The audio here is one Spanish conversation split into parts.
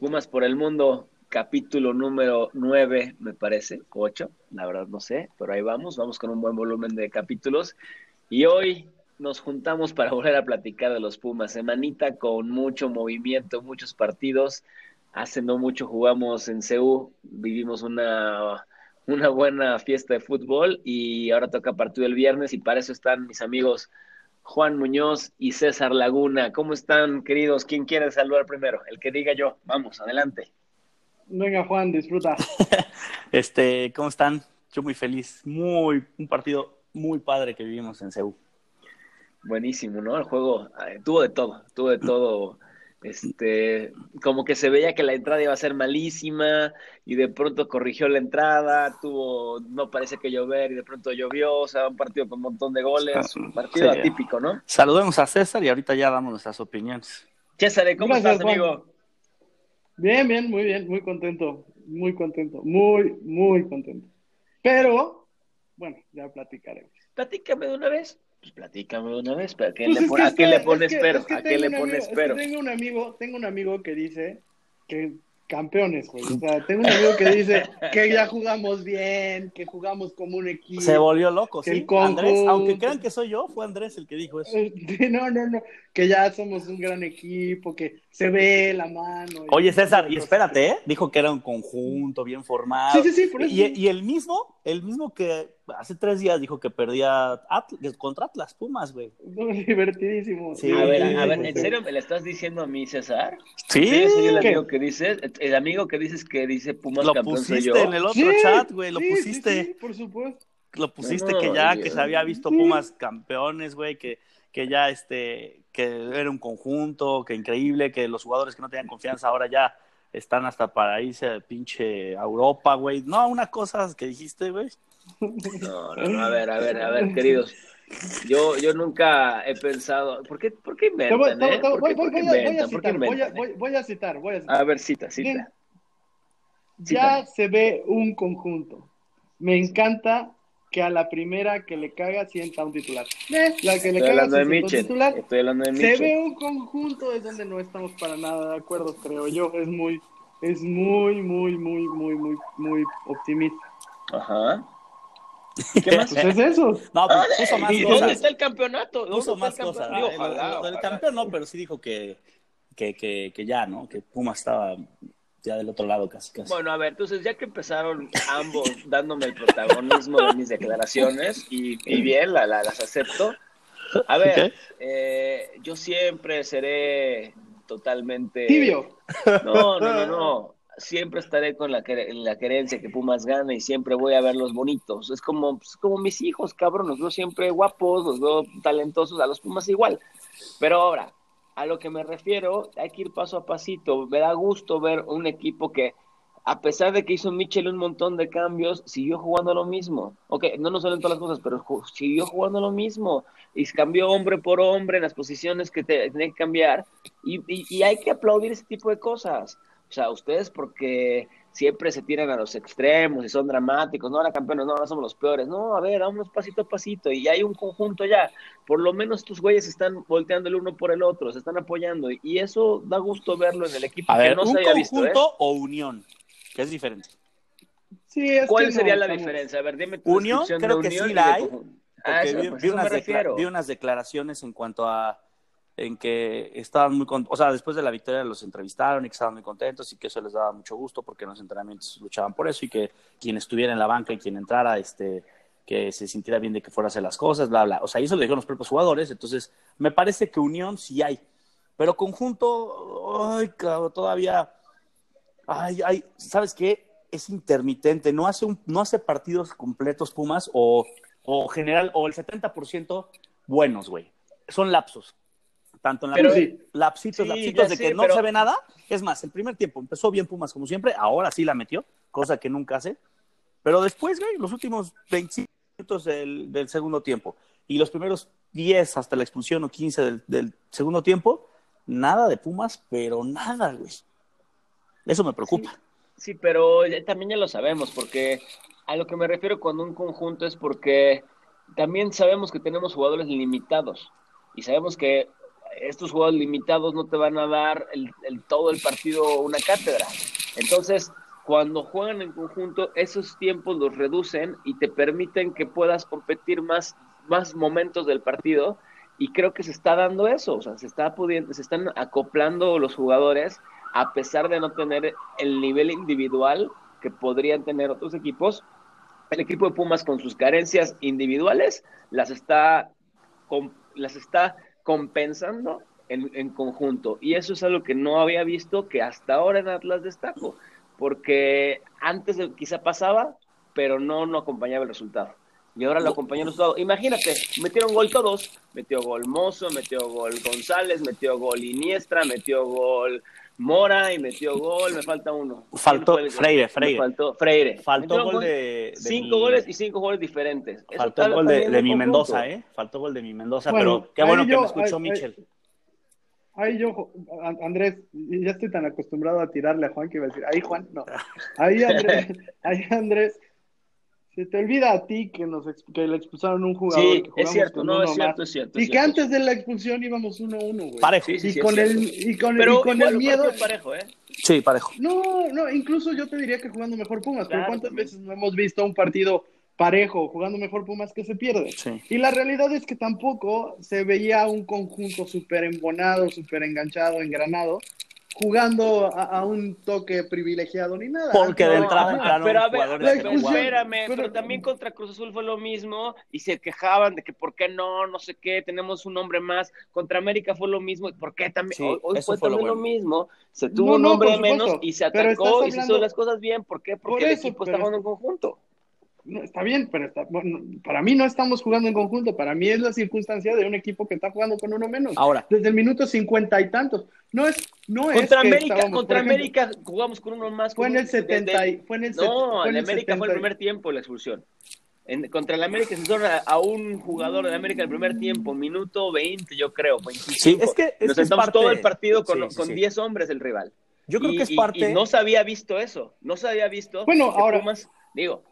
Pumas por el Mundo, capítulo número 9, me parece, 8, la verdad no sé, pero ahí vamos, vamos con un buen volumen de capítulos. Y hoy nos juntamos para volver a platicar de los Pumas. Semanita con mucho movimiento, muchos partidos. Hace no mucho jugamos en CEU, vivimos una, una buena fiesta de fútbol y ahora toca partido el viernes y para eso están mis amigos Juan Muñoz y César Laguna. ¿Cómo están, queridos? ¿Quién quiere saludar primero? El que diga yo. Vamos, adelante. Venga, Juan, disfruta. este, ¿cómo están? Yo muy feliz. Muy, un partido muy padre que vivimos en Seúl. Buenísimo, ¿no? El juego eh, tuvo de todo, tuvo de todo este, como que se veía que la entrada iba a ser malísima y de pronto corrigió la entrada, tuvo, no parece que llover y de pronto llovió, o sea, un partido con un montón de goles, un partido atípico, ¿no? Saludemos a César y ahorita ya damos nuestras opiniones. César, ¿cómo estás, amigo? Bien, bien, muy bien, muy contento, muy contento, muy, muy contento. Pero, bueno, ya platicaremos. Platícame de una vez. Pues platícame una vez, pero ¿a qué, le, pones pero? ¿A qué le pones pero? Tengo un amigo, tengo un amigo que dice que campeones, güey. O sea, tengo un amigo que dice que ya jugamos bien, que jugamos como un equipo. Se volvió loco, sí. Andrés, aunque crean que soy yo, fue Andrés el que dijo eso. No, no, no, que ya somos un gran equipo, que se ve la mano. Oye, César, y espérate, ¿eh? Dijo que era un conjunto bien formado. Sí, sí, sí, por eso. Y, y el mismo, el mismo que hace tres días dijo que perdía contra Atlas Pumas, güey. divertidísimo. Sí, a ver, a ver, ¿en serio me le estás diciendo a mí, César? Sí. ¿Sí el amigo que dices? El amigo que dices que dice Pumas lo campeón pusiste yo? en el otro chat, güey, lo pusiste. Sí, por supuesto. Lo pusiste que ya, que se había visto Pumas campeones, güey, que, que ya, este, que era un conjunto, que increíble, que los jugadores que no tenían confianza ahora ya están hasta para irse de pinche a Europa, güey. No, una cosa que dijiste, güey. No, no, no, a ver, a ver, a ver, queridos. Yo, yo nunca he pensado. ¿Por qué, por qué inventan, eh? ¿Por qué, por qué inventan? ¿Por qué inventan? Voy a citar, voy a citar. A ver, cita, cita. Ya se ve un conjunto. Me encanta que a la primera que le caga sienta un titular. Eh, la que le Estoy caga hablando de sienta un Mitchell. titular. Estoy hablando de Se Mitchell. ve un conjunto es donde no estamos para nada de acuerdo, creo yo. Es muy, es muy, muy, muy, muy, muy, muy optimista. Ajá. ¿Qué más? Pues es eso. No, Ah, pues puso más ¿Y dónde cosas. está el campeonato? ¿Dónde Puso está más el cosas. Ah, el- el, ojalá. campeón no, pero sí dijo que, que, que, que ya, ¿no? Que Pumas estaba ya del otro lado casi, casi. Bueno, a ver, entonces ya que empezaron ambos dándome el protagonismo de mis declaraciones, y, y bien, la, la- las acepto. A ver, eh, yo siempre seré totalmente... Tibio. No, no, no, no. Siempre estaré con la, la querencia que Pumas gane y siempre voy a verlos bonitos. Es como, pues, como mis hijos, cabrón. Los veo siempre guapos, los veo talentosos, a los Pumas igual. Pero ahora, a lo que me refiero, hay que ir paso a pasito. Me da gusto ver un equipo que, a pesar de que hizo Michel un montón de cambios, siguió jugando lo mismo. Ok, no nos salen todas las cosas, pero siguió jugando lo mismo. Y cambió hombre por hombre en las posiciones que te, tenía que cambiar. Y, y- y hay que aplaudir ese tipo de cosas. O sea, ustedes porque siempre se tiran a los extremos y son dramáticos, no, ahora campeones, no, ahora somos los peores. No, a ver, vámonos pasito a pasito y hay un conjunto ya. Por lo menos tus güeyes están volteando el uno por el otro, se están apoyando y eso da gusto verlo en el equipo a que ver, no ¿un se había visto. ¿eh? conjunto o unión? Que es diferente. Sí, es ¿Cuál que no, sería la estamos- diferencia? A ver, dime tu Unión, creo de que unión sí la hay, conjunto. Porque Ah, eso, vi, pues, vi unas vi unas declaraciones en cuanto a en que estaban muy contentos, o sea, después de la victoria los entrevistaron y que estaban muy contentos y que eso les daba mucho gusto porque en los entrenamientos luchaban por eso y que quien estuviera en la banca y quien entrara, este, que se sintiera bien de que fuera a hacer las cosas, bla, bla. O sea, eso lo dijeron los propios jugadores, entonces me parece que unión sí hay, pero conjunto, ay, cabrón, todavía, ay, ay, ¿sabes qué? Es intermitente, no hace, un, no hace partidos completos Pumas o, o general, o el 70% buenos, güey. Son lapsos. Tanto en la Pero- sí, lapsitos, sí, lapsitos de sé, que no pero- se ve nada. Es más, el primer tiempo empezó bien Pumas como siempre, ahora sí la metió, cosa que nunca hace. Pero después, güey, los últimos 25 minutos del, del segundo tiempo y los primeros 10 hasta la expulsión o 15 del, del segundo tiempo, nada de Pumas, pero nada, güey. Eso me preocupa. Sí, pero ya- también ya lo sabemos, porque a lo que me refiero cuando un conjunto es porque también sabemos que tenemos jugadores limitados y sabemos que estos juegos limitados no te van a dar el, todo el partido una cátedra. Entonces, cuando juegan en conjunto, esos tiempos los reducen y te permiten que puedas competir más, más momentos del partido. Y creo que se está dando eso, o sea, se, está pudiendo, se están acoplando los jugadores a pesar de no tener el nivel individual que podrían tener otros equipos. El equipo de Pumas con sus carencias individuales las está, las está compensando en, conjunto. Y eso es algo que no había visto que hasta ahora en Atlas destaco, porque antes quizá pasaba, pero no, no acompañaba el resultado. Y ahora lo acompañó el resultado. Imagínate, metieron gol todos. Metió gol Mozo, metió gol González, metió gol Iniestra, metió gol Mora y metió gol, me falta uno. Faltó Freire, Freire. faltó Freire. Faltó gol de, Cinco goles y cinco goles diferentes. Faltó gol de, mi Mendoza, ¿eh? Faltó gol de mi Mendoza, pero qué bueno que me escuchó Michel. Ahí yo, Andrés, ya estoy tan acostumbrado a tirarle a Juan que iba a decir, ahí Juan, no. Ahí Andrés, ahí Andrés, se te olvida a ti que nos que le expulsaron un jugador. Sí, es cierto, no, es cierto, es cierto. y que antes de la expulsión íbamos 1-1, güey. Parejo. Sí, sí, y, con el, y con, Pero y con el miedo. Parejo, ¿eh? Sí, parejo. No, no, incluso yo te diría que jugando mejor Pumas, pero ¿cuántas veces no hemos visto un partido parejo, jugando mejor Pumas que se pierde? Sí. Y la realidad es que tampoco se veía un conjunto súper embonado, súper enganchado, engranado, jugando a, un toque privilegiado ni nada. Porque de entrada pero a ver, espérame, pero, también contra Cruz Azul fue lo mismo y se quejaban de que por qué no, no sé qué, tenemos un hombre más. Contra América fue lo mismo, ¿por qué también? hoy, fue, también lo, mismo, se tuvo un hombre menos y se atacó y se hizo las cosas bien, ¿por qué? Porque el equipo está jugando en conjunto no, está bien, pero para mí no estamos jugando en conjunto, para mí es la circunstancia de un equipo que está jugando con uno menos. Ahora, desde el minuto cincuenta y tantos. No es, no contra América, contra América jugamos con uno más. Fue en el 70 fue en el No, en América fue el primer tiempo la expulsión. En, contra el América se a, a, un jugador de América el primer tiempo, minuto 20, yo creo, 25. Sí, es que nos sentamos todo el partido con, con 10 hombres el rival. Yo creo que es parte. Y, no se había visto eso, no se había visto. Bueno, ahora. digo,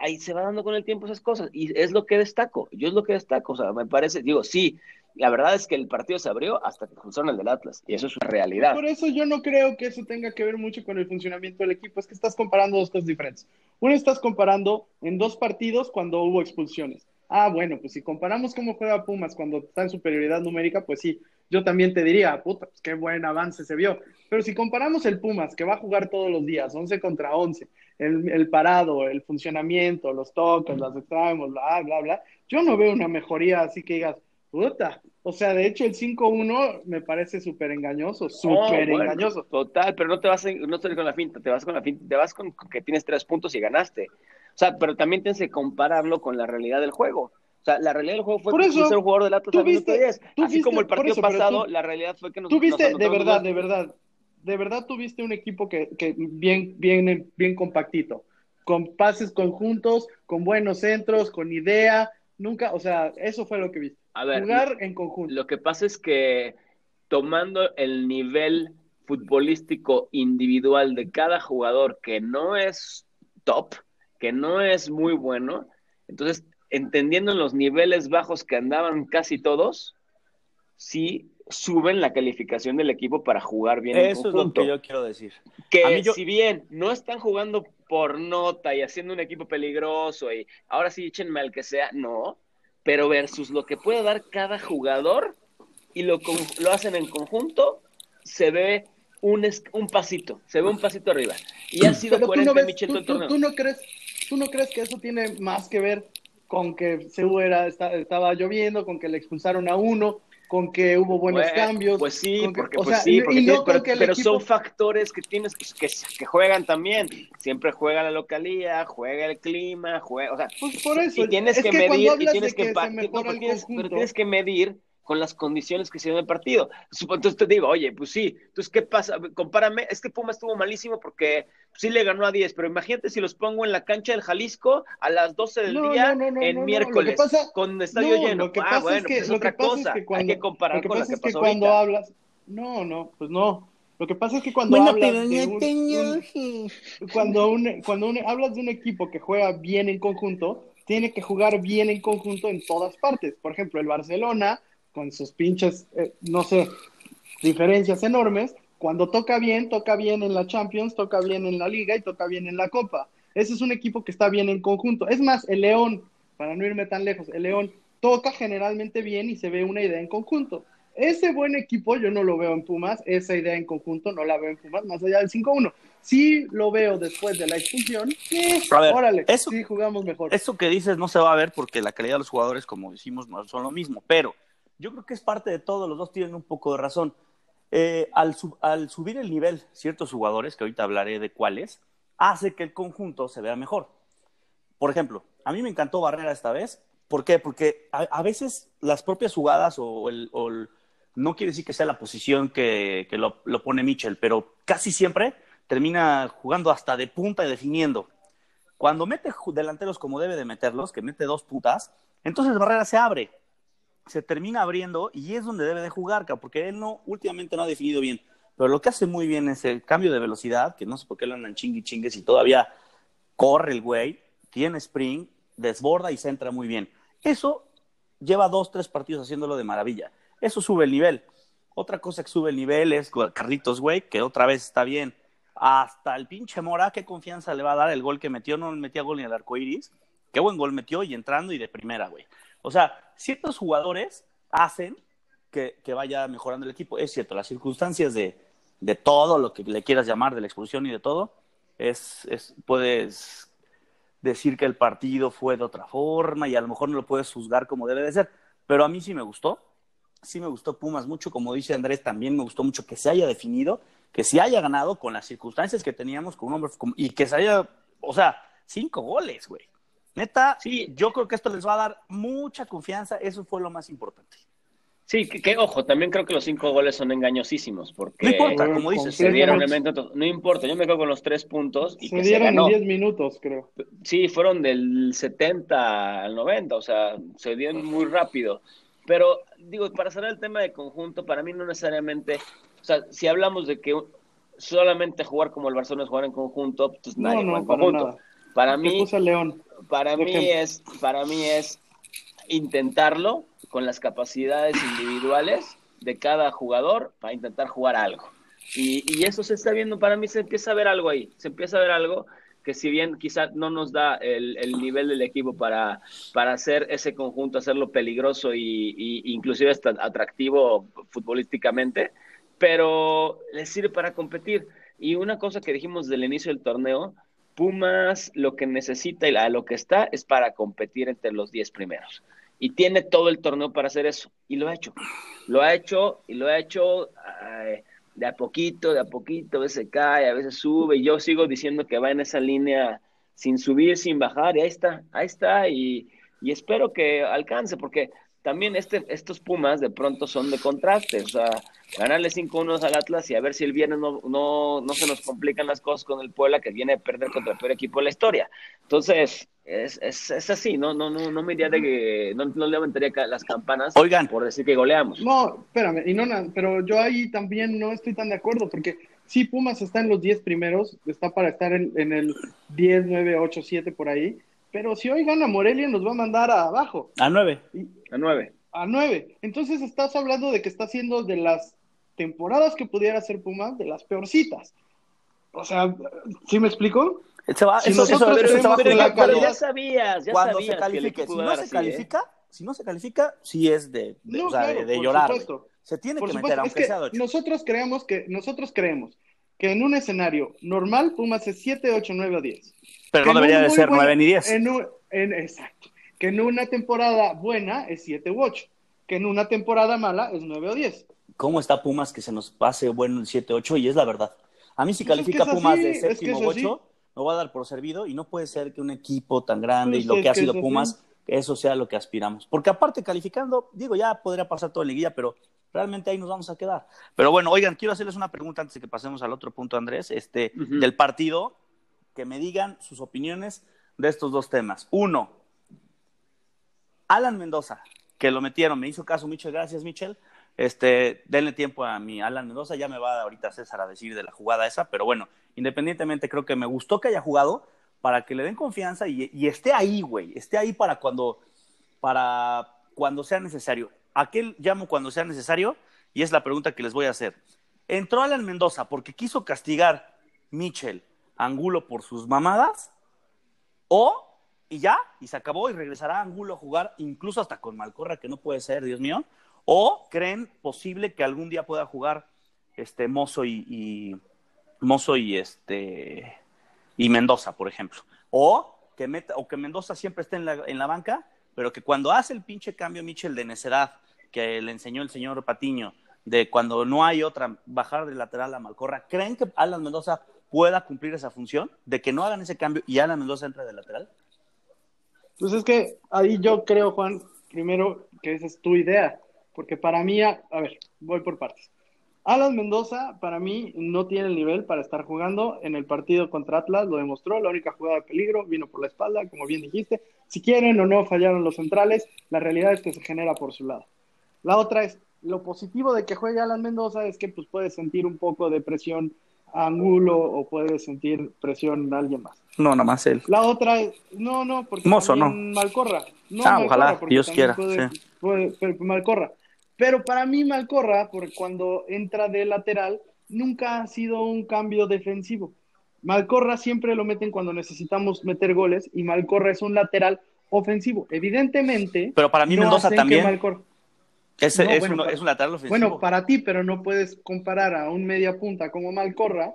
ahí, se va dando con el tiempo esas cosas y es lo que destaco, yo es lo que destaco, o sea, me parece, digo, sí, la verdad es que el partido se abrió hasta que funciona el del Atlas y eso es una realidad. Por eso yo no creo que eso tenga que ver mucho con el funcionamiento del equipo, es que estás comparando dos cosas diferentes. Uno estás comparando en dos partidos cuando hubo expulsiones. Ah, bueno, pues si comparamos cómo juega Pumas cuando está en superioridad numérica, pues sí, yo también te diría, puta, pues qué buen avance se vio. Pero si comparamos el Pumas, que va a jugar todos los días, 11 contra 11, el, parado, el funcionamiento, los toques, las extremos, bla, bla, bla, yo no veo una mejoría así que digas, puta. O sea, de hecho, el 5-1 me parece súper engañoso, súper engañoso. Total, pero no te vas no te con la finta, te vas con la finta, te vas con, que tienes tres puntos y ganaste. O sea, pero también tienes que compararlo con la realidad del juego. O sea, la realidad del juego fue que ser un jugador del Atlas viste, Así como el partido pasado, la realidad fue que nos Tú viste, de verdad, de verdad, de verdad tuviste un equipo que, que bien, bien, bien compactito, con pases conjuntos, con buenos centros, con idea, nunca, o sea, eso fue lo que viste. A ver, Jugar en conjunto. Lo que pasa es que tomando el nivel futbolístico individual de cada jugador que no es top, que no es muy bueno, entonces entendiendo los niveles bajos que andaban casi todos, sí suben la calificación del equipo para jugar bien. Eso es lo que yo quiero decir. Que si bien no están jugando por nota y haciendo un equipo peligroso y ahora sí échenme al que sea, no, pero versus lo que puede dar cada jugador y lo, lo hacen en conjunto, se ve un, un pasito, se ve un pasito arriba. Y ha sido pero no Tú no, crees, ¿Tú no crees que eso tiene más que ver con que se era, estaba lloviendo, con que le expulsaron a uno, con que hubo buenos cambios. Pues sí, porque, pues sí, pero, son factores que tienes que, que, juegan también. Siempre juega la localía, juega el clima, juega, o sea, pues por eso. Y tienes que, medir, y tienes que, pero tienes que medir con las condiciones que se dio en el partido. Entonces te digo, oye, pues sí, entonces, ¿qué pasa? Compárame, es que Puma estuvo malísimo porque sí le ganó a 10, pero imagínate si los pongo en la cancha del Jalisco a las 12 del día en miércoles, con estadio lleno. Lo que ah, bueno, pues es otra cosa, que cuando, hay que comparar con lo que, pasó cuando hablas, no, no, pues no. Lo que pasa es que cuando hablas de un, cuando cuando hablas de un equipo que juega bien en conjunto, tiene que jugar bien en conjunto en todas partes. Por ejemplo, el Barcelona con sus pinches, eh, no sé, diferencias enormes, cuando toca bien, toca bien en la Champions, toca bien en la Liga y toca bien en la Copa. Ese es un equipo que está bien en conjunto. Es más, el León, para no irme tan lejos, el León toca generalmente bien y se ve una idea en conjunto. Ese buen equipo yo no lo veo en Pumas, esa idea en conjunto no la veo en Pumas, más allá del 5-1. Sí lo veo después de la expulsión, eh, órale, eso, sí jugamos mejor. Eso que dices no se va a ver porque la calidad de los jugadores, como decimos, no son lo mismo, pero yo creo que es parte de todo, los dos tienen un poco de razón. Eh, al, al subir el nivel ciertos jugadores, que ahorita hablaré de cuáles, hace que el conjunto se vea mejor. Por ejemplo, a mí me encantó Barrera esta vez. ¿Por qué? Porque a, veces las propias jugadas o el, no quiere decir que sea la posición que, lo, pone Mitchell, pero casi siempre termina jugando hasta de punta y definiendo. Cuando mete delanteros como debe de meterlos, que mete dos putas, entonces Barrera se abre, se termina abriendo y es donde debe de jugar, porque él no, últimamente no ha definido bien. Pero lo que hace muy bien es el cambio de velocidad, que no sé por qué lo andan chingui chingues y todavía corre el güey, tiene sprint, desborda y se entra muy bien. Eso lleva dos, tres partidos haciéndolo de maravilla. Eso sube el nivel. Otra cosa que sube el nivel es Carlitos, güey, que otra vez está bien. Hasta el pinche Mora, qué confianza le va a dar el gol que metió. No metía gol ni el arco iris. Qué buen gol metió y entrando y de primera, güey. O sea, ciertos jugadores hacen que, vaya mejorando el equipo. Es cierto, las circunstancias de, de, todo lo que le quieras llamar, de la expulsión y de todo, es, es, puedes decir que el partido fue de otra forma y a lo mejor no lo puedes juzgar como debe de ser. Pero a mí sí me gustó sí me gustó Pumas mucho, como dice Andrés, también me gustó mucho que se haya definido, que se haya ganado con las circunstancias que teníamos con un hombre y que se haya, o sea, cinco goles, güey. Neta, sí. yo creo que esto les va a dar mucha confianza, eso fue lo más importante. Sí, que, ojo, también creo que los cinco goles son engañosísimos, porque no importa, como dices, se dieron no importa, yo me quedo con los tres puntos y se que dieron se ganó. en diez minutos, creo. Sí, fueron del 70 al 90, o sea, se dieron muy rápido. Pero, digo, para cerrar el tema de conjunto, para mí no necesariamente, o sea, si hablamos de que solamente jugar como el Barcelona es jugar en conjunto, pues nadie juega en conjunto. Para mí, León? Para mí es, para mí es intentarlo con las capacidades individuales de cada jugador para intentar jugar algo. Y, y eso se está viendo, para mí se empieza a ver algo ahí, se empieza a ver algo que si bien quizá no nos da el, nivel del equipo para, para hacer ese conjunto, hacerlo peligroso y, inclusive hasta atractivo futbolísticamente, pero le sirve para competir. Y una cosa que dijimos del inicio del torneo, Pumas lo que necesita y a lo que está es para competir entre los 10 primeros. Y tiene todo el torneo para hacer eso. Y lo ha hecho. Lo ha hecho y lo ha hecho de a poquito, de a poquito, a veces cae, a veces sube, y yo sigo diciendo que va en esa línea sin subir, sin bajar, y ahí está, ahí está, y, y espero que alcance, porque también este, estos Pumas de pronto son de contraste, o sea, ganarle 5-1 al Atlas y a ver si el viernes no, no, no se nos complican las cosas con el Puebla que viene a perder contra el peor equipo de la historia. Entonces, es, es, es así, no, no, no, no me iría de que, no, no levantaría las campanas Oigan. por decir que goleamos. No, espérame, y no, pero yo ahí también no estoy tan de acuerdo, porque si Pumas está en los 10 primeros, está para estar en, en el 10, 9, 8, 7 por ahí, pero si hoy gana Morelia nos va a mandar a abajo. A 9. A 9. A 9. Entonces estás hablando de que está haciendo de las temporadas que pudiera ser Pumas, de las peorcitas. O sea, ¿sí me explico? Se va, si eso, nosotros eso, eso, pero, ya, pero ya sabías, ya Cuando sabías se califique, si no se así, califica, ¿eh? si no se califica, sí es de, de, No, o sea, claro, de, de por llorar. supuesto. Se tiene Por que supuesto, meter, es aunque que sea de 8. nosotros creemos que nosotros creemos que en un escenario normal Pumas es 7, 8, 9 o 10. Pero Que no debería de ser buen- 9 ni 10. En un- en- exacto. Que en una temporada buena es 7 u 8. Que en una temporada mala es 9 o 10. ¿Cómo está Pumas que se nos pase bueno el 7-8? Y es la verdad. A mí si Pues es que califica es Pumas así, de es que séptimo es o así. 8, me voy a dar por servido y no puede ser que un equipo tan grande Pues y lo es que ha que sido así. Pumas, que eso sea lo que aspiramos. Porque aparte calificando, digo, ya podría pasar toda la liguilla, pero realmente ahí nos vamos a quedar. Pero bueno, oigan, quiero hacerles una pregunta antes de que pasemos al otro punto, Andrés, este, Ujú. del partido, que me digan sus opiniones de estos dos temas. Uno, Alan Mendoza, que lo metieron, me hizo caso, muchas gracias, Michel. Este, denle tiempo a mi Alan Mendoza, ya me va ahorita César a decir de la jugada esa, pero bueno, independientemente creo que me gustó que haya jugado para que le den confianza y, esté ahí, güey, esté ahí para cuando, para cuando sea necesario. ¿A qué llamo cuando sea necesario? Y es la pregunta que les voy a hacer. ¿Entró Alan Mendoza porque quiso castigar Mitchell Angulo por sus mamadas? ¿O y ya, y se acabó y regresará Angulo a jugar incluso hasta con Malcorra, que no puede ser, Dios mío. ¿O creen posible que algún día pueda jugar este Mozo y, Mozo y este y Mendoza, por ejemplo? O que meta, o que Mendoza siempre esté en la, en la banca, pero que cuando hace el pinche cambio Mitchell de necedad que le enseñó el señor Patiño, de cuando no hay otra, bajar de lateral a Malcorra, ¿creen que Alan Mendoza pueda cumplir esa función? De que no hagan ese cambio y Alan Mendoza entre de lateral. Pues es que ahí yo creo, Juan, primero que esa es tu idea, porque para mí, a, ver, voy por partes. Alan Mendoza, para mí, no tiene el nivel para estar jugando en el partido contra Atlas, lo demostró, la única jugada de peligro vino por la espalda, como bien dijiste. Si quieren o no fallaron los centrales, la realidad es que se genera por su lado. La otra es, lo positivo de que juegue Alan Mendoza es que pues puede sentir un poco de presión Angulo o puede sentir presión de alguien más. No, nada más él. La otra es, no, no, porque Mozo, no. Malcorra. No, ah, ojalá, Dios quiera. Malcorra. Pero para mí Malcorra, porque cuando entra de lateral, nunca ha sido un cambio defensivo. Malcorra siempre lo meten cuando necesitamos meter goles y Malcorra es un lateral ofensivo. Evidentemente. Pero para mí Mendoza también. Es, es, un, lateral ofensivo. Bueno, para ti, pero no puedes comparar a un media punta como Malcorra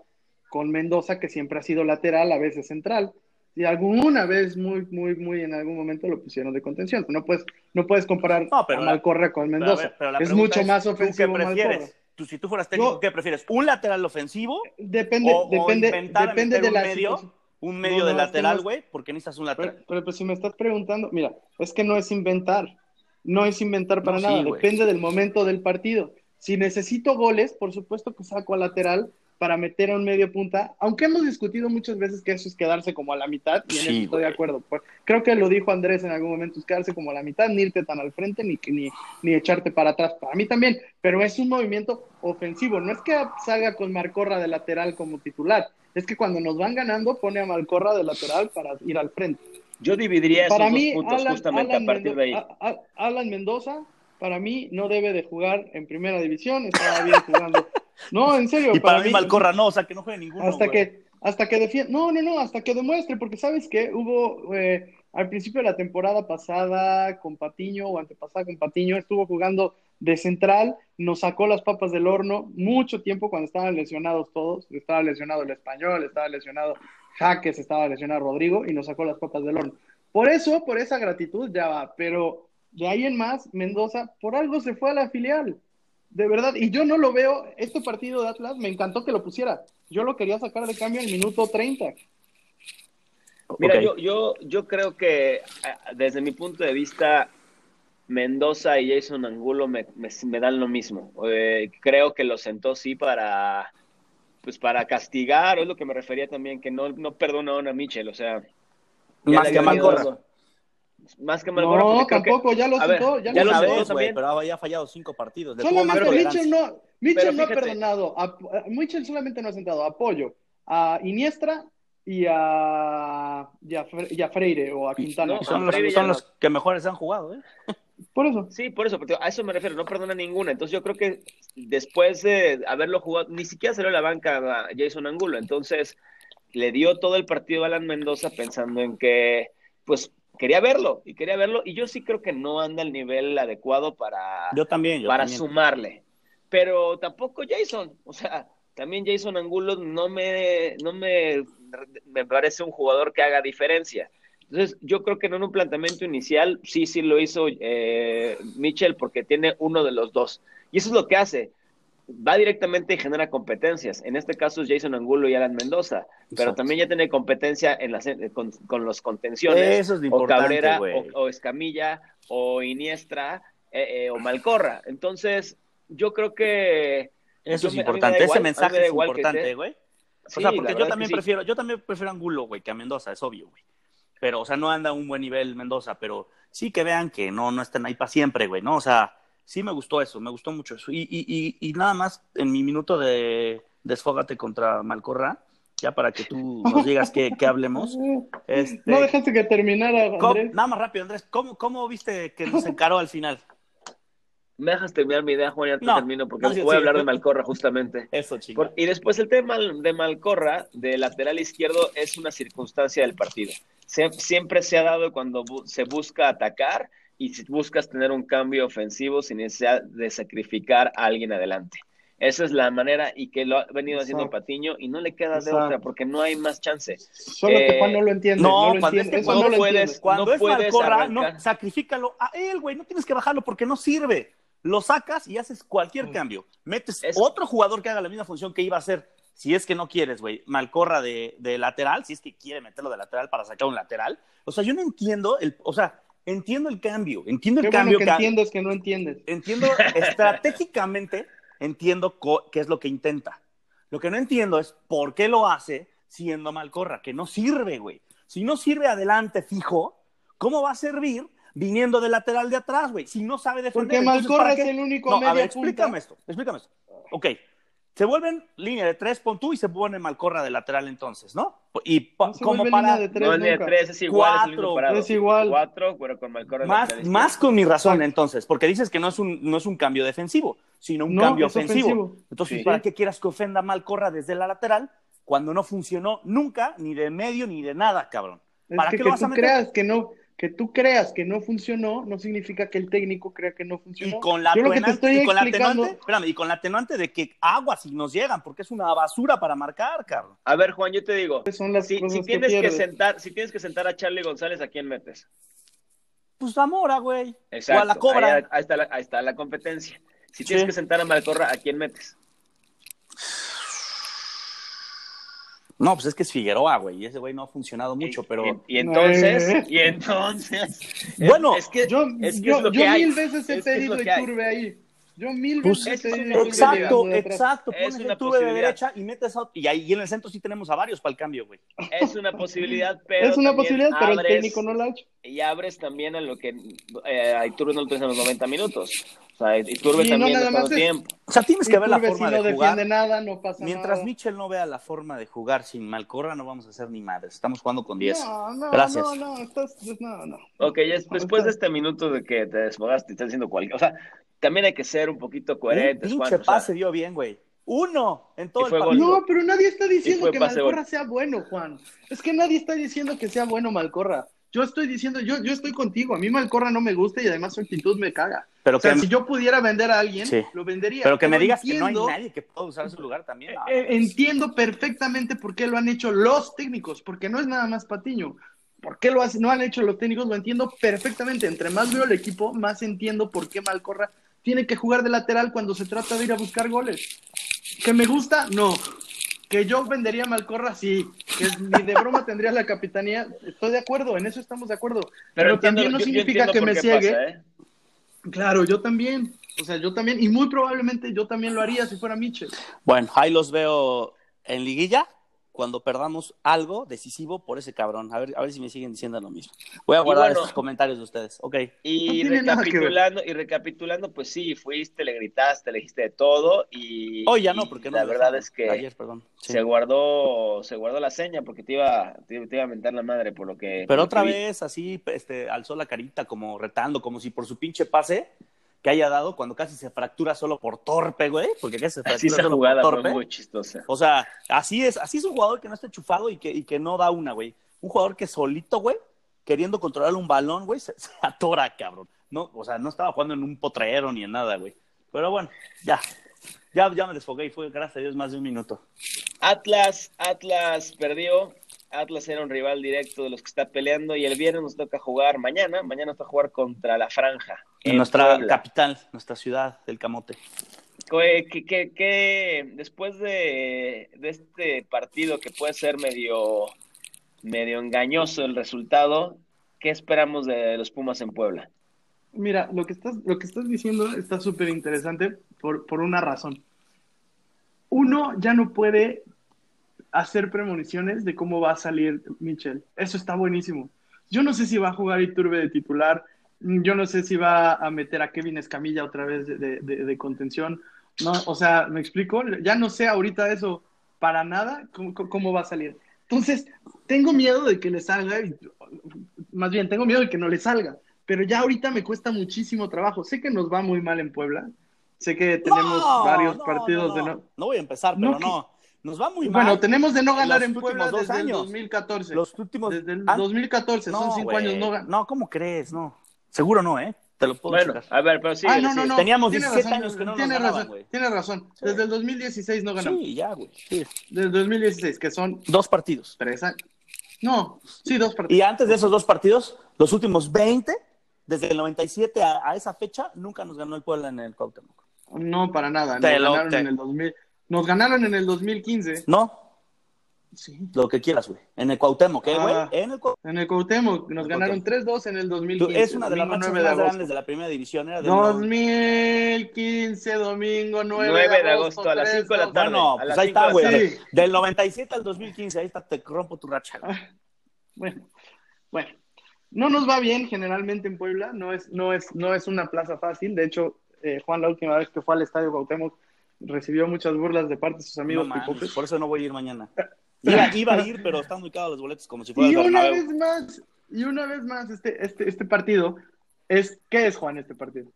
con Mendoza, que siempre ha sido lateral, a veces central. Y alguna vez, muy, muy, muy en algún momento lo pusieron de contención. No puedes, no puedes comparar a Malcorra con Mendoza. es mucho más ofensivo. ¿tú qué prefieres? Tú, si tú fueras técnico, ¿qué prefieres? ¿Un lateral ofensivo? Depende, depende, depende de un Medio, un medio de lateral, güey, porque necesitas un lateral. Pero, pero, pues si me estás preguntando, mira, es que no es inventar no es inventar para nada, depende del momento del partido. Si necesito goles, por supuesto que saco a lateral para meter a un medio punta, aunque hemos discutido muchas veces que eso es quedarse como a la mitad, y en eso estoy de acuerdo. Pues, creo que lo dijo Andrés en algún momento, es quedarse como a la mitad, ni irte tan al frente, ni, ni, ni echarte para atrás. Para mí también, pero es un movimiento ofensivo. No es que salga con Marcorra de lateral como titular, es que cuando nos van ganando pone a Marcorra de lateral para ir al frente. Yo dividiría esos dos puntos justamente a partir de ahí. Alan Mendoza, para mí, no debe de jugar en primera división, estaba bien jugando. No, en serio. Y para, mí, Malcorra no, o sea, que no juegue ninguno. Hasta que, hasta que defienda, no, no, no, hasta que demuestre, porque sabes que hubo, eh, al principio de la temporada pasada con Patiño, o antepasada con Patiño, estuvo jugando de central, nos sacó las papas del horno mucho tiempo cuando estaban lesionados todos, estaba lesionado el español, estaba lesionado Jaques estaba lesionado Rodrigo y nos sacó las copas del horno. Por eso, por esa gratitud ya va, pero de ahí en más, Mendoza por algo se fue a la filial. De verdad, y yo no lo veo, este partido de Atlas me encantó que lo pusiera. Yo lo quería sacar de cambio en minuto 30. Mira, yo, yo, yo creo que desde mi punto de vista, Mendoza y Jason Angulo me, me, dan lo mismo. Eh, creo que lo sentó sí para pues para castigar, es lo que me refería también, que no, no perdonaron a Michel, o sea. Más que a Malcorra. Más que Malcorra. No, tampoco, ya lo citó, ya, ya, lo sabes, también. pero había fallado cinco partidos. Solamente Michel no, Michel no ha perdonado, a, Michel solamente no ha sentado apoyo a Iniestra y a, y a, Freire o a Quintana. son, los, son los, que mejores han jugado, ¿eh? Por eso. Sí, por eso, a eso me refiero, no perdona ninguna. Entonces yo creo que después de haberlo jugado, ni siquiera salió a la banca a Jason Angulo. Entonces le dio todo el partido a Alan Mendoza pensando en que, pues, quería verlo y quería verlo. Y yo sí creo que no anda al nivel adecuado para, yo también, para sumarle. Pero tampoco Jason, o sea, también Jason Angulo no me, no me, me parece un jugador que haga diferencia. Entonces, yo creo que en un planteamiento inicial sí, sí lo hizo eh, Mitchell porque tiene uno de los dos. Y eso es lo que hace. Va directamente y genera competencias. En este caso es Jason Angulo y Alan Mendoza. Pero también ya tiene competencia en las, con, los contenciones. o Cabrera, o, Escamilla, o Iniestra, eh, eh, o Malcorra. Entonces, yo creo que. Eso es importante. Ese mensaje es importante, güey. O sea, porque yo también prefiero, yo también prefiero Angulo, güey, que a Mendoza, es obvio, güey pero, o sea, no anda a un buen nivel Mendoza, pero sí que vean que no, no están ahí para siempre, güey, ¿no? O sea, sí me gustó eso, me gustó mucho eso. Y, y, y, nada más, en mi minuto de desfógate contra Malcorra, ya para que tú nos digas que, hablemos. Este, no dejaste que terminara, Andrés. Nada más rápido, Andrés, ¿cómo, ¿cómo viste que nos encaró al final? Me dejas terminar mi idea, Juan, y ahorita No, termino porque no, sí, voy sí. a hablar de Malcorra justamente. Eso, chico. Por- y después el tema de Malcorra, de lateral izquierdo, es una circunstancia del partido. Sie- siempre se ha dado cuando bu- se busca atacar y si buscas tener un cambio ofensivo sin necesidad de sacrificar a alguien adelante. Esa es la manera y que lo ha venido haciendo. Patiño y no le queda de otra porque no hay más chance. Solo que Eh, Juan no lo entiende. no, No, lo cuando entiende. es que no no lo puedes- entiende. Cuando no es puedes Malcorra, no, sacrifícalo a él, güey. No tienes que bajarlo porque no sirve. Lo sacas y haces cualquier cambio. Metes Es- otro jugador que haga la misma función que iba a hacer. Si es que no quieres, güey, Malcorra de, de lateral, si es que quiere meterlo de lateral para sacar un lateral. O sea, yo no entiendo el, o sea, entiendo el cambio, entiendo el Qué bueno cambio que que, entiendes que no entiendes. entiendo estratégicamente, entiendo qué es lo que intenta. Lo que no entiendo es por qué lo hace siendo Malcorra, que no sirve, güey. Si no sirve adelante fijo, ¿cómo va a servir viniendo del lateral de atrás, güey? Si no sabe defender. Porque Malcorra ¿para es el único No, media a ver, punta. explícame esto, explícame esto. Ok, se vuelven línea de tres, pon tú y se pone Malcorra de lateral entonces, ¿no? Y pa- No se como para... línea de tres no es ni de tres, es igual, es el mismo Cuatro, parado. es igual. Cuatro, pero con Malcorra de Más, lateral más con mi razón, entonces, porque dices que no es un, no es un cambio defensivo, sino un No, cambio es ofensivo. ofensivo. Entonces, Sí. ¿para qué quieras que ofenda mal corra desde la lateral cuando no funcionó nunca, ni de medio, ni de nada, cabrón? Es ¿Para que, qué que lo vas a meter? creas que no, que tú creas que no funcionó, no significa que el técnico crea que no funcionó. Y con la, atenuante- estoy y con la explicando, espérame, y con la atenuante de que aguas si nos llegan, porque es una basura para marcar, cabrón. A ver, Juan, yo te digo, son las si, tienes que, sentar, si tienes que sentar a Charlie González, ¿a quién metes? Pues Zamora, güey. Exacto. O a la cobra. Ahí, ahí está la, ahí está la competencia. Si tienes Sí. que sentar a Malcorra, ¿a quién metes? No, pues es que es Figueroa, güey, y ese güey no ha funcionado mucho, Y- pero... Y, y entonces, Eh. y entonces. es- Bueno, es que, Yo, es, que yo, es lo yo que hay. mil veces he pedido hay. Iturbe ahí. Yo mil Pues, veces he es pedido Exacto, exacto. Es Pones el turbe de derecha y metes a... Y ahí en el centro sí tenemos a varios para el cambio, güey. Es una posibilidad, pero. Es una posibilidad, pero el técnico no la ha hecho. Y abres también a lo que eh, a Iturbe no lo tienes en los 90 minutos. O sea, Iturbe Y no también nada está más es- tiempo. O sea, tienes que ver la forma si de no jugar. defiende nada, no pasa Mientras nada. Mitchell no vea la forma de jugar sin Malcorra, no vamos a hacer ni madres. Estamos jugando con 10. No, no, Gracias. no, no, estás, no, no. Ok, ya es- después de este minuto de que te desfogaste y estás diciendo cualquier. O sea, también hay que ser un poquito Un coherentes, pinche o sea, pase dio bien, güey. Uno en todo el partido. No, pero nadie está diciendo que Malcorra gol. sea bueno, Juan. Es que nadie está diciendo que sea bueno Malcorra. Yo estoy diciendo, yo, yo estoy contigo. A mí Malcorra no me gusta y además su actitud me caga. Pero O sea, que, si yo pudiera vender a alguien, Sí. lo vendería. pero que me digas que no hay nadie que pueda usar su lugar también. no. Eh, entiendo perfectamente por qué lo han hecho los técnicos, porque no es nada más Patiño. ¿Por qué lo hacen? no han hecho los técnicos? Lo entiendo perfectamente. Entre más veo el equipo, más entiendo por qué Malcorra tiene que jugar de lateral cuando se trata de ir a buscar goles. ¿Que me gusta? No. ¿Que yo vendería a Malcorra? Sí. ¿Que ni de broma tendría la capitanía? Estoy de acuerdo, en eso estamos de acuerdo. Pero, también no yo- significa que me ciegue. pasa, ¿eh? Claro, yo también. O sea, yo también. Y muy probablemente yo también lo haría si fuera Mitchell. Bueno, ahí los veo en liguilla cuando perdamos algo decisivo por ese cabrón. A ver, a ver si me siguen diciendo lo mismo. Voy a guardar bueno. estos comentarios de ustedes. Ok. Y No recapitulando, y recapitulando, pues sí, fuiste, le gritaste, le dijiste de todo y, Hoy ya no, porque no la verdad dejaron. es que Ayer, perdón. Sí. se guardó, se guardó la seña porque te iba, te, te iba a mentar la madre por lo que. Pero otra que vi. vez así este, alzó la carita como retando, como si por su pinche pase que haya dado cuando casi se fractura solo por torpe, güey, porque casi se fractura Así esa solo jugada por fue torpe. muy chistosa. O sea, así es, así es un jugador que no está chufado y que, y que no da una, güey. Un jugador que solito, güey, queriendo controlar un balón, güey, se, se atora, cabrón. No, o sea, no estaba jugando en un potrero ni en nada, güey. Pero bueno, ya. Ya, ya me desfogué y fue, gracias a Dios, más de un minuto. Atlas, Atlas perdió. Atlas era un rival directo de los que está peleando y el viernes nos toca jugar mañana. Mañana nos toca jugar contra la Franja. En nuestra Puebla. capital, nuestra ciudad del Camote. Que, que- que- después de, de este partido que puede ser medio, medio engañoso el resultado, ¿qué esperamos de los Pumas en Puebla? Mira, lo que estás, lo que estás diciendo está súper interesante por, por una razón. Uno ya no puede hacer premoniciones de cómo va a salir Mitchell. Eso está buenísimo. Yo no sé si va a jugar Iturbe de titular. Yo no sé si va a meter a Kevin Escamilla otra vez de, de- de- de contención. No, o sea, ¿me explico? Ya no sé ahorita eso para nada cómo, cómo va a salir. Entonces, tengo miedo de que le salga, y- más bien, tengo miedo de que no le salga. pero ya ahorita me cuesta muchísimo trabajo. Sé que nos va muy mal en Puebla, sé que tenemos No, varios no, partidos no, de no. no. Voy a empezar, pero No, no. Nos va muy mal. Bueno, tenemos de no ganar los en Puebla dos desde el años. 2014. Los últimos. Desde el Ah, 2014, son cinco años no. No, ¿cómo crees? No. Seguro no, ¿eh? Te lo puedo Bueno, checar. a ver, pero sí. ah, no, no, no. Teníamos Tiene 17 razón, años que no nos tiene ganaban, razón, güey. Tiene razón. Desde el 2016 no ganamos. Sí, ya, güey. Sí. Desde el 2016, que son Dos partidos. tres años. No, sí, dos partidos. Y antes de esos dos partidos, los últimos 20, desde el 97 a, a esa fecha, nunca nos ganó el Puebla en el Cuauhtémoc. No, para nada. Te Nos lo- ganaron te- en el 2000. Nos ganaron en el 2015. No, Sí. lo que quieras, güey. En el Cuauhtémoc, ¿eh, güey? Ah. En el Cuauhtémoc. En el Cuauhtémoc nos El ganaron Cuauhtémoc. 3-2 en el Tú- 2015. Es una de las domingo rachas 9 de más agosto. grandes de la primera división. Era del 2015, domingo 9, 9 de agosto, a las 5 de la 3-2. tarde. Bueno, pues ahí está, de güey. Sí. Del 97 al 2015, ahí está, te rompo tu racha. güey. Bueno, bueno. No nos va bien generalmente en Puebla, no es, no es, no es una plaza fácil. De hecho, eh, Juan, la última vez que fue al estadio Cuauhtémoc, recibió muchas burlas de parte de sus amigos No pipopes. por eso no voy a ir mañana. Iba, iba a ir, pero están muy caros los boletos como si fuera Y el una vez más, y una vez más, este, este, este partido es, ¿qué es, Juan, este partido?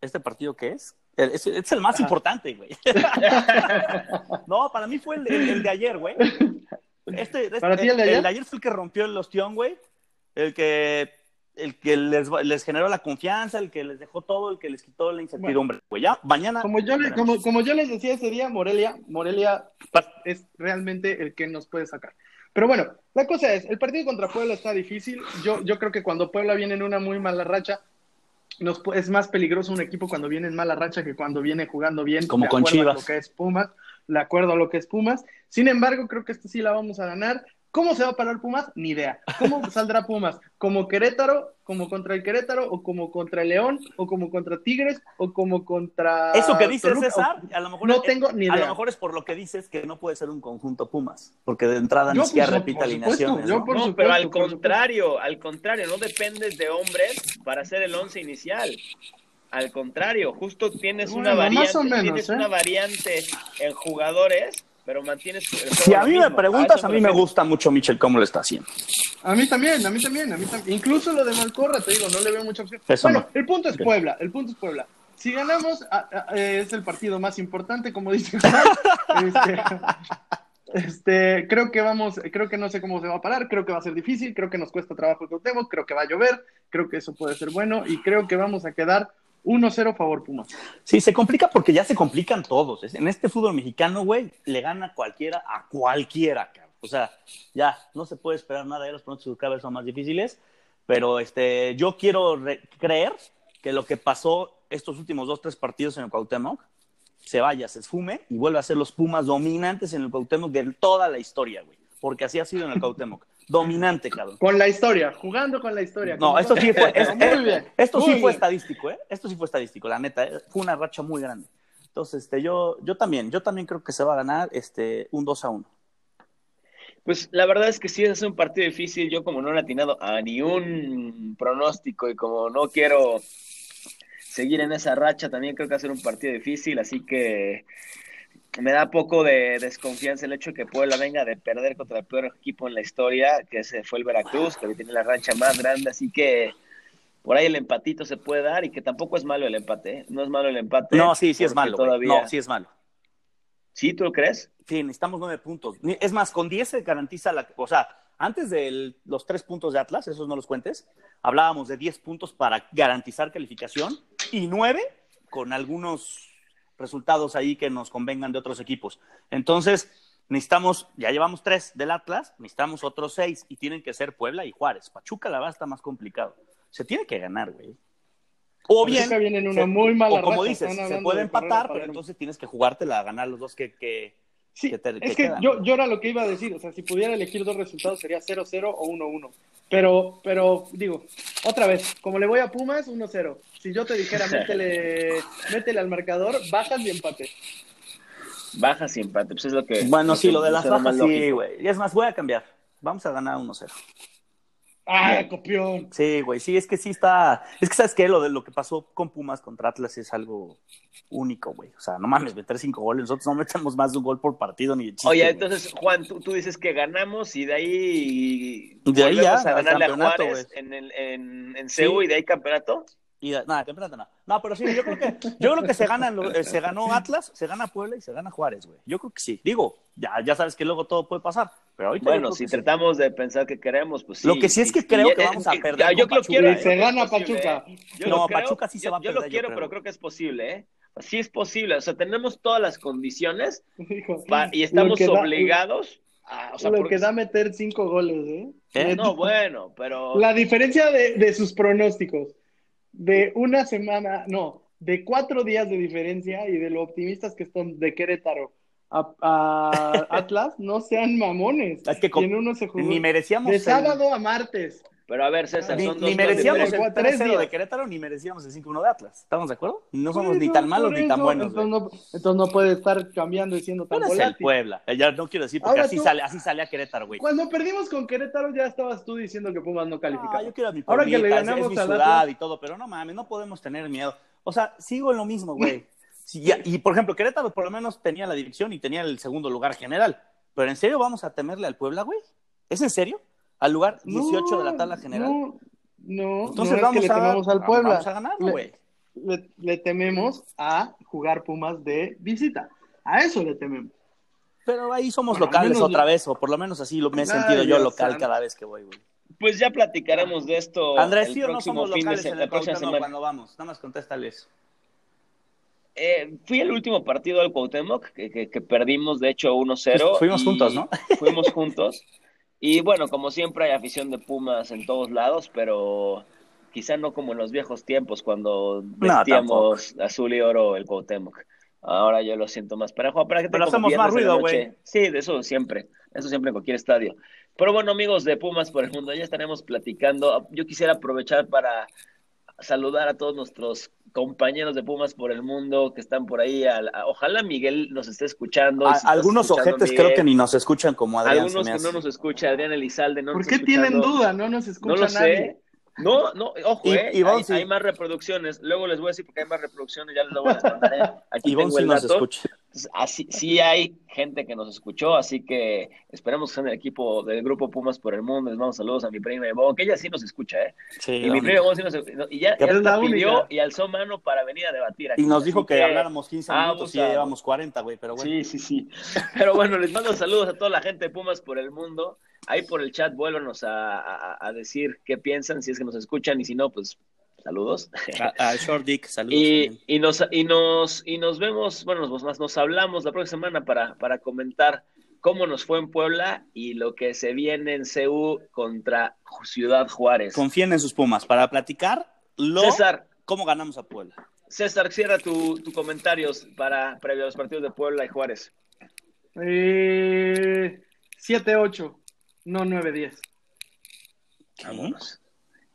¿Este partido qué es? Es, es el más Ajá. importante, güey. no, para mí fue el, el- el de ayer, güey. Este, este- ¿Para ti el de ayer? fue el que rompió el ostión, güey. El que, el que les, les generó la confianza, el que les dejó todo, el que les quitó la incertidumbre, güey. Ya, mañana. Como yo, como, como yo les decía ese día, Morelia, Morelia es realmente el que nos puede sacar. Pero bueno, la cosa es, el partido contra Puebla está difícil. Yo, yo creo que cuando Puebla viene en una muy mala racha, nos, es más peligroso un equipo cuando viene en mala racha que cuando viene jugando bien. Como con Chivas. lo que es Pumas, de acuerdo a lo que es Pumas. Sin embargo, creo que esta sí la vamos a ganar. ¿Cómo se va a parar Pumas? Ni idea. ¿Cómo saldrá Pumas? ¿Como Querétaro? ¿Como contra el Querétaro? ¿O como contra el León? ¿O como contra Tigres? ¿O como contra... Eso que dices, Toluca? César, a lo mejor No es- tengo ni A lo idea. mejor es por lo que dices que no puede ser un conjunto Pumas, porque de entrada Yo, ni siquiera supuesto, alineaciones. yo ¿no? por no, supuesto, pero al por supuesto. contrario, al contrario, no dependes de hombres para hacer el once inicial. Al contrario, justo tienes una Bueno, variante, menos, tienes ¿eh? una variante en jugadores, pero mantienes Si a mí me preguntas, eso a mí me gusta mucho Michel cómo lo está haciendo. A mí también, a mí también, a mí también. Incluso lo de Malcorra, te digo, no le veo mucha opción. Eso bueno, no. el punto es. Puebla, el punto es Puebla. Si ganamos, a- a- es el partido más importante, como dice Juan. este, este, creo que vamos, creo que no sé cómo se va a parar, creo que va a ser difícil, creo que nos cuesta trabajo el Cuauhtémoc, creo que va a llover, creo que eso puede ser bueno y creo que vamos a quedar 1-0 favor Pumas. Sí, se complica porque ya se complican todos. En este fútbol mexicano, güey, le gana cualquiera a cualquiera, cabrón. O sea, ya no se puede esperar nada, ya los pronósticos cada vez son más difíciles, pero este, yo quiero re- creer que lo que pasó estos últimos dos, tres partidos en el Cuauhtémoc se vaya, se esfume y vuelva a ser los Pumas dominantes en el Cuauhtémoc de toda la historia, güey. Porque así ha sido en el Cuauhtémoc. Dominante, cabrón. Con la historia, jugando con la historia. No, esto sí fue, es- Muy bien. esto sí fue estadístico, ¿eh? Esto sí fue estadístico, la neta, ¿eh? fue una racha muy grande. Entonces, este, yo, yo también, yo también creo que se va a ganar este, un 2 a 1. Pues la verdad es que sí es un partido difícil. Yo como no he atinado a ni un pronóstico y como no quiero seguir en esa racha, también creo que va a ser un partido difícil, así que me da poco de desconfianza el hecho de que Puebla venga de perder contra el peor equipo en la historia, que ese fue el Veracruz, que tiene la rancha más grande, así que por ahí el empatito se puede dar y que tampoco es malo el empate, ¿eh? no es malo el empate. No, sí, sí es malo. Todavía... No, sí es malo. ¿Sí, tú lo crees? Sí, necesitamos nueve puntos. Es más, con 10 se garantiza la. O sea, antes de los tres puntos de Atlas, esos no los cuentes, hablábamos de 10 puntos para garantizar calificación y nueve con algunos resultados ahí que nos convengan de otros equipos. Entonces, necesitamos, ya llevamos tres del Atlas, necesitamos otros seis y tienen que ser Puebla y Juárez. Pachuca la va está más complicado. Se tiene que ganar, güey. O bien, Pachuca viene en una se- muy mala o como racha, dices, se puede de empatar, pero entonces tienes que jugártela a ganar los dos que, que, Sí, que te- es que que quedan. yo, yo era lo que iba a decir, o sea, si pudiera elegir dos resultados sería 0-0 o 1-1. Pero, pero digo, otra vez, como le voy a Pumas, 1-0. Si yo te dijera, métele, métele al marcador, bajas y empate. Bajas y empate, pues es lo que... Bueno, sí, lo de las bajas, sí, güey. Y es más, voy a cambiar. Vamos a ganar 1-0. Ah, copión. Sí, güey, sí, es que sí está. Es que sabes que lo de lo que pasó con Pumas contra Atlas es algo único, güey. O sea, no mames, meter cinco goles. Nosotros no metemos más de un gol por partido ni de chiste, Oye, güey. entonces, Juan, tú, tú dices que ganamos y de ahí De ahí ya, a ganarle a campeonato, Juárez güey. en, el, en, en CU y de ahí campeonato. Y nada, campeonato no. No, pero sí, yo creo que, yo creo que se gana, lo- eh, se ganó Atlas, se gana Puebla y se gana Juárez, güey. Yo creo que sí. Digo, ya, ya sabes que luego todo puede pasar. Pero ahorita Bueno, si sí. tratamos de pensar que queremos, pues sí. Lo que sí es que creo y- que vamos a eh, perder ah, Yo lo quiero. Se creo que gana es posible, Pachuca. ¿eh? Yo No, lo creo, Pachuca sí se va a Yo lo perder, yo quiero, creo. pero creo que es posible, ¿eh? Sí es posible. O sea, tenemos todas las condiciones y lo estamos da- obligados a. O sea, lo porque- que da meter cinco goles, ¿eh? ¿Eh? No, bueno, pero. La diferencia de, de sus pronósticos, de una semana, no, de cuatro días de diferencia y de lo optimistas que están de Querétaro a, a Atlas, no sean mamones. Es que Y en uno se jugó Ni merecíamos. de el- sábado a martes. Pero a ver, César, Ni, son ni dos merecíamos cosas- el Tres 3-0 de. Querétaro, ni merecíamos el 5-1 de Atlas. ¿Estamos de acuerdo? No somos ni tan malos ni tan buenos. Entonces no, entonces no puede estar cambiando y siendo tan Pero es el volátil. Puebla. Eh, Ya no quiero decir, porque Ahora así, tú- sale, así sale a Querétaro, güey. Cuando perdimos con Querétaro ya estabas tú diciendo que Pumas no calificaba. Ah, yo quiero a mi Ahora que le es- ganamos es, mi ciudad y todo, pero no mames, no podemos tener miedo. O sea, sigo en lo mismo, güey. Sí, ya- y por ejemplo, Querétaro por lo menos tenía la dirección y tenía el segundo lugar general. Pero ¿en serio vamos a temerle al Puebla, güey? ¿Es en serio? ¿Al lugar 18 de la tabla general? No, no, Entonces no vamos, es que le a, tememos al Puebla. vamos a ganarlo, Le- güey. le, le tememos a jugar Pumas de visita. A eso le tememos. Pero ahí somos Bueno, al locales otra vez, o por lo menos así lo me he Ay, sentido yo local cada vez que voy, güey. Pues ya platicaremos de esto. Andrés, el ¿sí o no próximo somos fin de locales se- en la el próxima semana. cuando vamos? Nada más contéstales. Eh, fui al último partido del Cuauhtémoc, que, que- que perdimos, de hecho, 1-0. Fuimos y juntos, ¿no? Fuimos juntos. Y bueno, como siempre hay afición de Pumas en todos lados, pero quizá no como en los viejos tiempos cuando vestíamos azul y oro el Cuauhtémoc. Ahora yo lo siento más parejo. Para que Pero hacemos más ruido, güey. Sí, de eso siempre. Eso siempre en cualquier estadio. Pero bueno, amigos de Pumas por el mundo, ya estaremos platicando. Yo quisiera aprovechar para saludar a todos nuestros compañeros de Pumas por el mundo que están por ahí. A- ojalá Miguel nos esté escuchando. A- si algunos escuchando, ojetes Miguel, creo que ni nos escuchan como Adrián. algunos que no nos escucha, Adrián Elizalde, no ¿Por nos qué tienen duda? No nos escucha No lo nadie. sé. No, no, ojo, Y- eh, Ivonne hay, sí. hay más reproducciones. Luego les voy a decir porque hay más reproducciones, ya les lo voy a mandar. eh. Aquí Ivonne tengo sí el nos dato. escucha. Entonces, así, sí hay gente que nos escuchó, así que esperemos que sean el equipo del grupo Pumas por el mundo. Les mando saludos a mi prima Ivonne, que ella sí nos escucha, ¿eh? Sí, Y mi prima Ivonne sí nos no, Y ya, Que ya hasta pidió única. y alzó mano para venir a debatir aquí. Y nos dijo que, habláramos 15 Ah, minutos y ya llevamos 40, güey, pero bueno. Sí, sí, sí. Pero bueno, les mando saludos a toda la gente de Pumas por el mundo. Ahí por el chat vuélvanos a, a- a decir qué piensan, si es que nos escuchan y si no, pues saludos. A, a Short Dick, saludos. Y, nos, y, nos, y nos vemos, bueno, nos, nos, nos hablamos la próxima semana para, para comentar cómo nos fue en Puebla y lo que se viene en CU contra Ciudad Juárez. Confíen en sus Pumas para platicar lo, César, cómo ganamos a Puebla. César, cierra tu, tu comentarios para previo a los partidos de Puebla y Juárez. Eh, 7-8, no 9-10. Vámonos.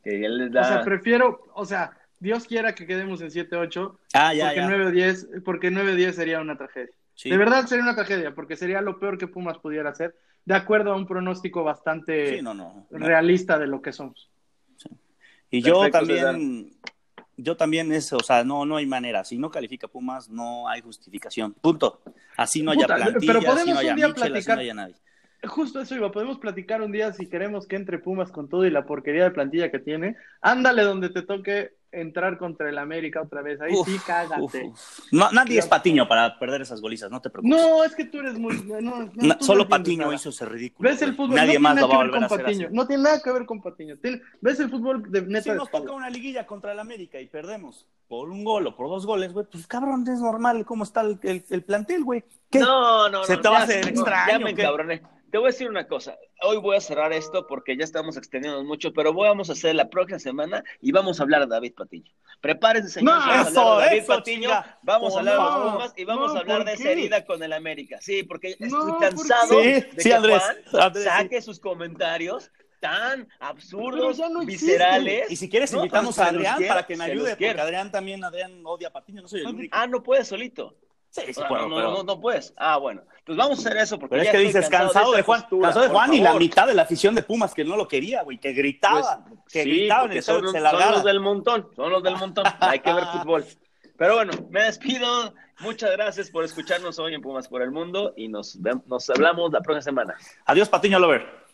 Que ya les O sea, prefiero, o sea, Dios quiera que quedemos en 7-8, Ah, ya, porque ya. 9-10, porque 9-10 sería una tragedia. Sí. De verdad sería una tragedia, porque sería lo peor que Pumas pudiera hacer, de acuerdo a un pronóstico bastante Sí, no, no. no. realista de lo que somos. Y yo también, yo también es, o sea, no, no hay manera. Si no califica Pumas, no hay justificación. Punto. Así no haya Puta, plantilla, pero así podemos no haya un día Michel, así no haya nadie. Justo eso iba, podemos platicar un día si queremos que entre Pumas con todo y la porquería de plantilla que tiene. Ándale donde te toque entrar contra el América otra vez. Ahí Uf, sí, cágate. uf, uf. No, nadie es Patiño para perder esas golizas, no te preocupes. No, es que tú eres muy. No, tú solo Patiño nada. hizo ese ridículo. ¿Ves el fútbol? Nadie no más tiene lo va a nada que volver ver a con hacer así. No tiene nada que ver con Patiño. ¿Ves el fútbol de neta? Si nos toca una liguilla contra el América y perdemos por un gol o por dos goles, güey, pues cabrón, es normal cómo está el, el- el plantel, güey. ¿Qué? No, no, ¿Se no, te va a hacer extraño, Ya me qué? encabroné. Te voy a decir una cosa. Hoy voy a cerrar esto porque ya estamos extendiendo mucho, pero vamos a hacer la próxima semana y vamos a hablar de David Patiño. Prepárense, señores. No, vamos a eso, hablar de David eso, Patiño, vamos a hablar de los. Pumas y vamos No, a hablar ¿por de esa herida con el América. Sí, porque estoy ¿por cansado de Sí, que sí, Andrés. Juan Andrés, sí. saque sus comentarios tan absurdos, existe. viscerales. Y si quieres, invitamos a Adrián quiero, para que me ayude, porque Adrián también, Adrián odia a Patiño, no soy el único. Ah, no puedes solito. Sí, sí puedo, no, pero- no, no puedes. Ah, bueno. Pues vamos a hacer eso porque Pero es que dices, cansado de Juan, postura, cansado de Juan y la mitad de la afición de Pumas que no lo quería, güey, que gritaba, Pues, que sí, gritaban en porque el son, los- se son los del montón, son los del montón. Hay que ver fútbol. Pero bueno, me despido. Muchas gracias por escucharnos hoy en Pumas por el Mundo y nos, nos hablamos la próxima semana. Adiós, Patiño Lover.